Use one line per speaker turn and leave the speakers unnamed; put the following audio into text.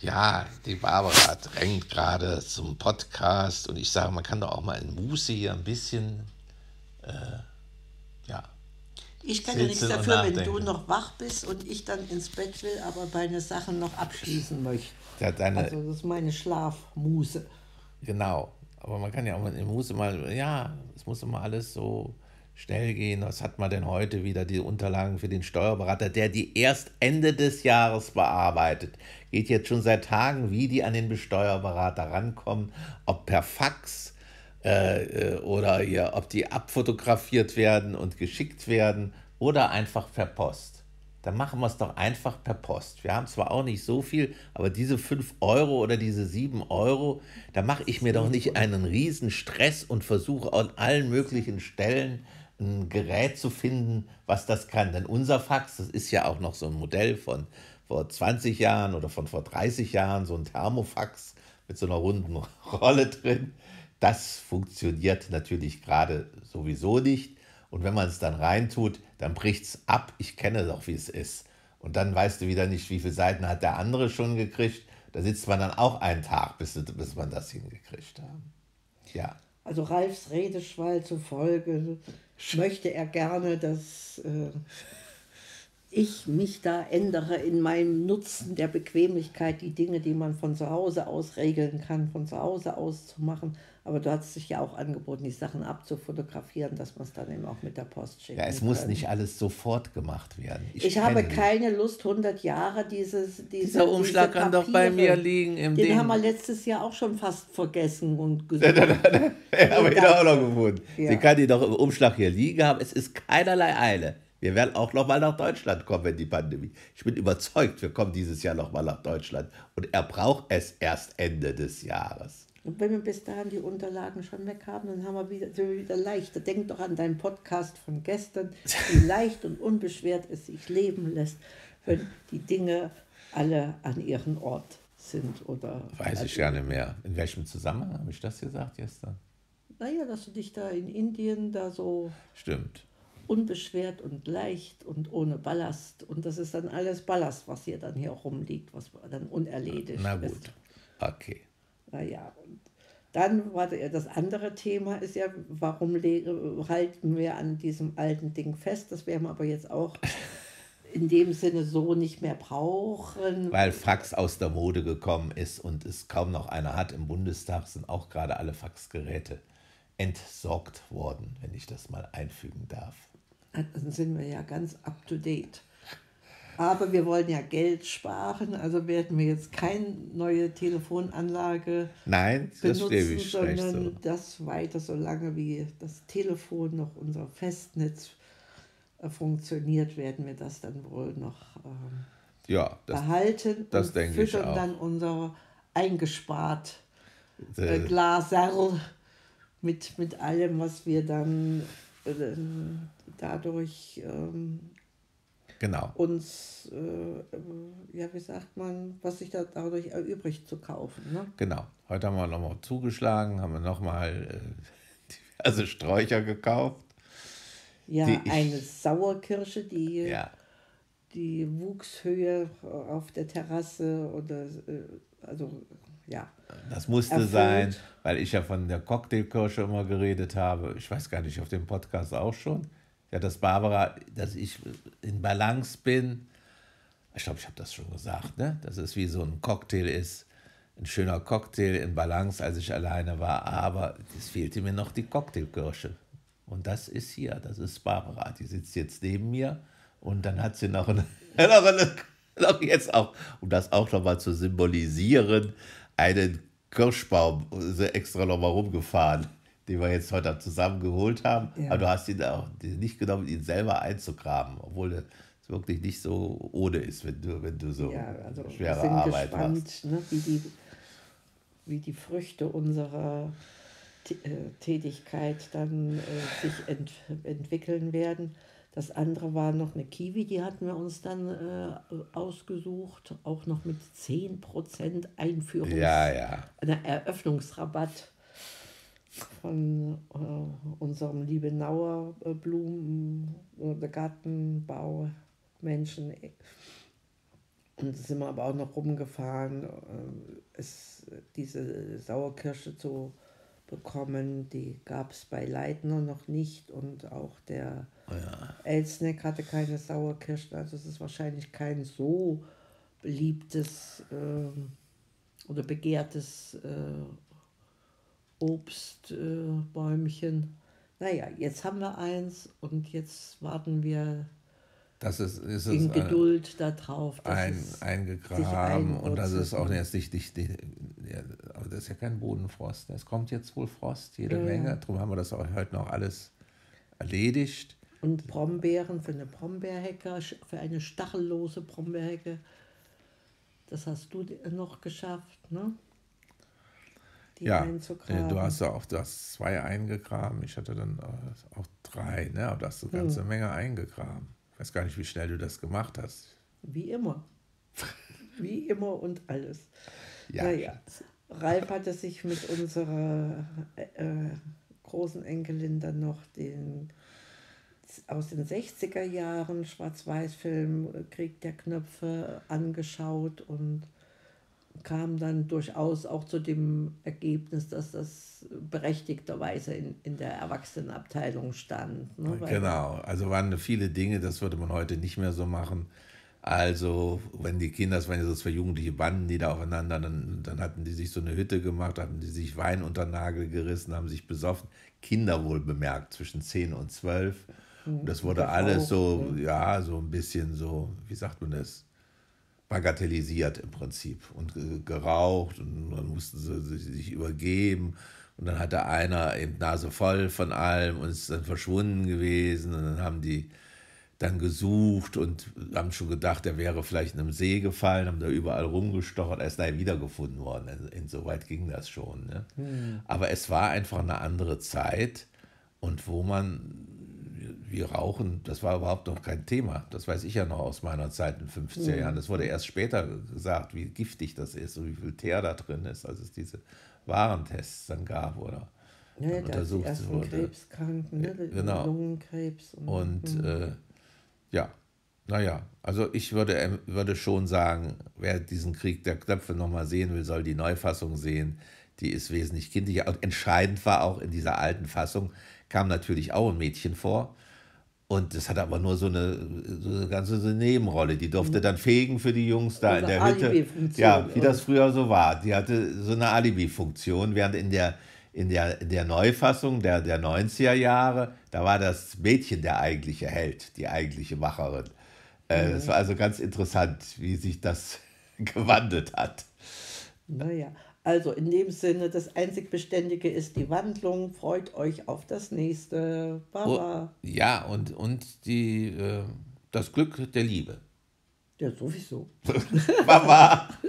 Ja, die Barbara drängt gerade zum Podcast und ich sage, man kann doch auch mal in Muße hier ein bisschen, äh, ja.
Ich kann ja nichts dafür, wenn du noch wach bist und ich dann ins Bett will, aber meine Sachen noch abschließen möchte. Ja, deine, also das ist meine Schlafmuße.
Genau, aber man kann ja auch in Muße mal, ja, es muss immer alles so schnell gehen. Was hat man denn heute wieder? Die Unterlagen für den Steuerberater, der die erst Ende des Jahres bearbeitet. Geht jetzt schon seit Tagen, wie die an den Steuerberater rankommen, ob per Fax äh, äh, oder ja, ob die abfotografiert werden und geschickt werden oder einfach per Post. Dann machen wir es doch einfach per Post. Wir haben zwar auch nicht so viel, aber diese 5 Euro oder diese 7 Euro, da mache ich mir doch nicht einen riesen Stress und versuche an allen möglichen Stellen ein Gerät zu finden, was das kann. Denn unser Fax, das ist ja auch noch so ein Modell von vor 20 Jahren oder von vor 30 Jahren, so ein Thermofax mit so einer runden Rolle drin. Das funktioniert natürlich gerade sowieso nicht. Und wenn man es dann reintut, dann bricht es ab. Ich kenne doch, wie es ist. Und dann weißt du wieder nicht, wie viele Seiten hat der andere schon gekriegt. Da sitzt man dann auch einen Tag, bis, bis man das hingekriegt hat. Ja.
Also Ralfs Redeschwall zufolge möchte er gerne, dass äh, ich mich da ändere in meinem Nutzen der Bequemlichkeit, die Dinge, die man von zu Hause aus regeln kann, von zu Hause aus zu machen. Aber du hast dich ja auch angeboten, die Sachen abzufotografieren, dass man es dann eben auch mit der Post schickt.
Ja, es muss nicht alles sofort gemacht werden.
Ich, ich habe keine Lust, 100 Jahre dieses. Diese,
Dieser Umschlag diese kann doch bei mir liegen. Im
Den
Ding.
haben wir letztes Jahr auch schon fast vergessen und gesucht.
ja, aber ich auch noch gefunden. Ja. Den kann die doch im Umschlag hier liegen haben. Es ist keinerlei Eile. Wir werden auch noch mal nach Deutschland kommen, wenn die Pandemie. Ich bin überzeugt, wir kommen dieses Jahr noch mal nach Deutschland. Und er braucht es erst Ende des Jahres.
Und wenn wir bis dahin die Unterlagen schon weg haben, dann haben wir wieder, sind wir wieder leichter. Denk doch an deinen Podcast von gestern, wie leicht und unbeschwert es sich leben lässt, wenn die Dinge alle an ihren Ort sind. Oder
Weiß ich gar nicht mehr. In welchem Zusammenhang habe ich das gesagt gestern?
Naja, dass du dich da in Indien da so.
Stimmt
unbeschwert und leicht und ohne Ballast. Und das ist dann alles Ballast, was hier dann hier rumliegt, was dann unerledigt
Na gut, ist. okay.
Naja, und dann war das andere Thema ist ja, warum halten wir an diesem alten Ding fest? Das werden wir aber jetzt auch in dem Sinne so nicht mehr brauchen.
Weil Fax aus der Mode gekommen ist und es kaum noch einer hat. Im Bundestag sind auch gerade alle Faxgeräte entsorgt worden, wenn ich das mal einfügen darf
dann sind wir ja ganz up to date. Aber wir wollen ja Geld sparen, also werden wir jetzt keine neue Telefonanlage
Nein, das benutzen,
ich sondern so. das weiter, solange wie das Telefon noch unser Festnetz äh, funktioniert, werden wir das dann wohl noch ähm,
ja,
das, behalten
das
und
denke
füttern dann unser eingespart äh, Glaserl mit, mit allem, was wir dann äh, dadurch ähm,
genau.
uns, äh, ja, wie sagt man, was sich da dadurch erübrigt zu kaufen. Ne?
Genau. Heute haben wir nochmal zugeschlagen, haben wir nochmal äh, diverse Sträucher gekauft.
Ja, eine Sauerkirsche, die, ja. die Wuchshöhe auf der Terrasse oder äh, also ja.
Das musste erfüllt. sein, weil ich ja von der Cocktailkirsche immer geredet habe. Ich weiß gar nicht, auf dem Podcast auch schon. Ja, dass Barbara, dass ich in Balance bin. Ich glaube, ich habe das schon gesagt, ne? Dass es wie so ein Cocktail ist. Ein schöner Cocktail in Balance, als ich alleine war. Aber es fehlte mir noch die Cocktailkirsche. Und das ist hier, das ist Barbara. Die sitzt jetzt neben mir. Und dann hat sie noch eine, noch, eine, noch jetzt auch, um das auch nochmal zu symbolisieren, einen Kirschbaum extra nochmal rumgefahren den wir jetzt heute zusammen geholt haben. Ja. Aber du hast ihn auch nicht genommen, ihn selber einzugraben, obwohl es wirklich nicht so ohne ist, wenn du, wenn du so ja, also schwere sind Arbeit gespannt, machst.
Ne, wie, die, wie die Früchte unserer äh, Tätigkeit dann äh, sich ent entwickeln werden. Das andere war noch eine Kiwi, die hatten wir uns dann äh, ausgesucht, auch noch mit 10% Einführungs-
ja, ja.
Eröffnungsrabatt von äh, unserem Liebenauer äh, Blumen- oder Gartenbaumenschen Und sind wir aber auch noch rumgefahren, äh, es, diese Sauerkirsche zu bekommen. Die gab es bei Leitner noch nicht und auch der
Oh ja.
Elsneck hatte keine Sauerkirschen. Also es ist wahrscheinlich kein so beliebtes ähm, oder begehrtes äh, Obstbäumchen. naja, jetzt haben wir eins und jetzt warten wir
Das ist, ist
in
äh,
Geduld darauf. dass
ein,
es sich
eingegraben und das ist auch jetzt nicht, nicht, nicht ja, aber das ist ja kein Bodenfrost. Es kommt jetzt wohl Frost, jede
Ja, ja.
Menge. Darum haben wir das auch heute noch alles erledigt.
Und Brombeeren für eine Brombeerhecke, für eine stachellose Brombeerhecke. Das hast du noch geschafft, ne? Die
Ja,
einzugraben.
äh, du hast ja auch du hast zwei eingegraben. Ich hatte dann äh, auch drei, ne? Aber du hast eine ganze
Hm.
Menge eingegraben. Ich weiß gar nicht, wie schnell du das gemacht hast.
Wie immer. Wie immer und alles.
Ja,
Naja, Ralf hatte sich mit unserer äh, großen Enkelin dann noch den aus den 60er Jahren Schwarz-Weiß-Film äh, Krieg der Knöpfe angeschaut und kam dann durchaus auch zu dem Ergebnis, dass das berechtigterweise in, in der Erwachsenenabteilung stand. Ne?
Genau, also waren viele Dinge, das würde man heute nicht mehr so machen. Also, wenn die Kinder, das waren ja so zwei jugendliche Banden, die da aufeinander, dann, dann hatten die sich so eine Hütte gemacht, hatten die sich Wein unter den Nagel gerissen, haben sich besoffen. Kinder wohl bemerkt, zwischen 10 und 12. Und das wurde
das
alles
auch,
so, ja, so ein bisschen so, wie sagt man das? Bagatellisiert im Prinzip und ge- geraucht und dann mussten sie sich, übergeben und dann hatte einer eben Nase voll von allem und ist dann verschwunden gewesen und dann haben die dann gesucht und haben schon gedacht, er wäre vielleicht in einem See gefallen, haben da überall rumgestochert, er ist daher wiedergefunden worden. Also Insoweit ging das schon. Ne? Aber es war einfach eine andere Zeit und wo man wie Rauchen, das war überhaupt noch kein Thema. Das weiß ich ja noch aus meiner Zeit in den 50er Jahren. Das wurde erst später gesagt, wie giftig das ist und wie viel Teer da drin ist, als es diese Warentests dann gab oder
Ja,
dann untersucht
ersten
wurde.
Krebskranken, ne?
Genau.
Lungenkrebs. Und,
Und äh, ja, naja, also ich würde, ähm, würde schon sagen, wer diesen Krieg der Knöpfe nochmal sehen will, soll die Neufassung sehen. Die ist wesentlich kindlicher. Und entscheidend war auch in dieser alten Fassung, kam natürlich auch ein Mädchen vor. Und das hatte aber nur so eine, so eine ganze so eine Nebenrolle. Die durfte dann fegen für die Jungs da in
Also
der Hütte. Ja, wie das früher so war. Die hatte so eine Alibi-Funktion, während in der, in der, in der Neufassung der, der 90er Jahre, da war das Mädchen der eigentliche Held, die eigentliche Macherin. Äh, Das war also ganz interessant, wie sich das gewandelt hat.
Naja, also in dem Sinne, das einzig Beständige ist die Wandlung. Freut euch auf das nächste. Baba.
Oh, ja, und, und die, äh, das Glück der Liebe.
Ja, sowieso.
Baba!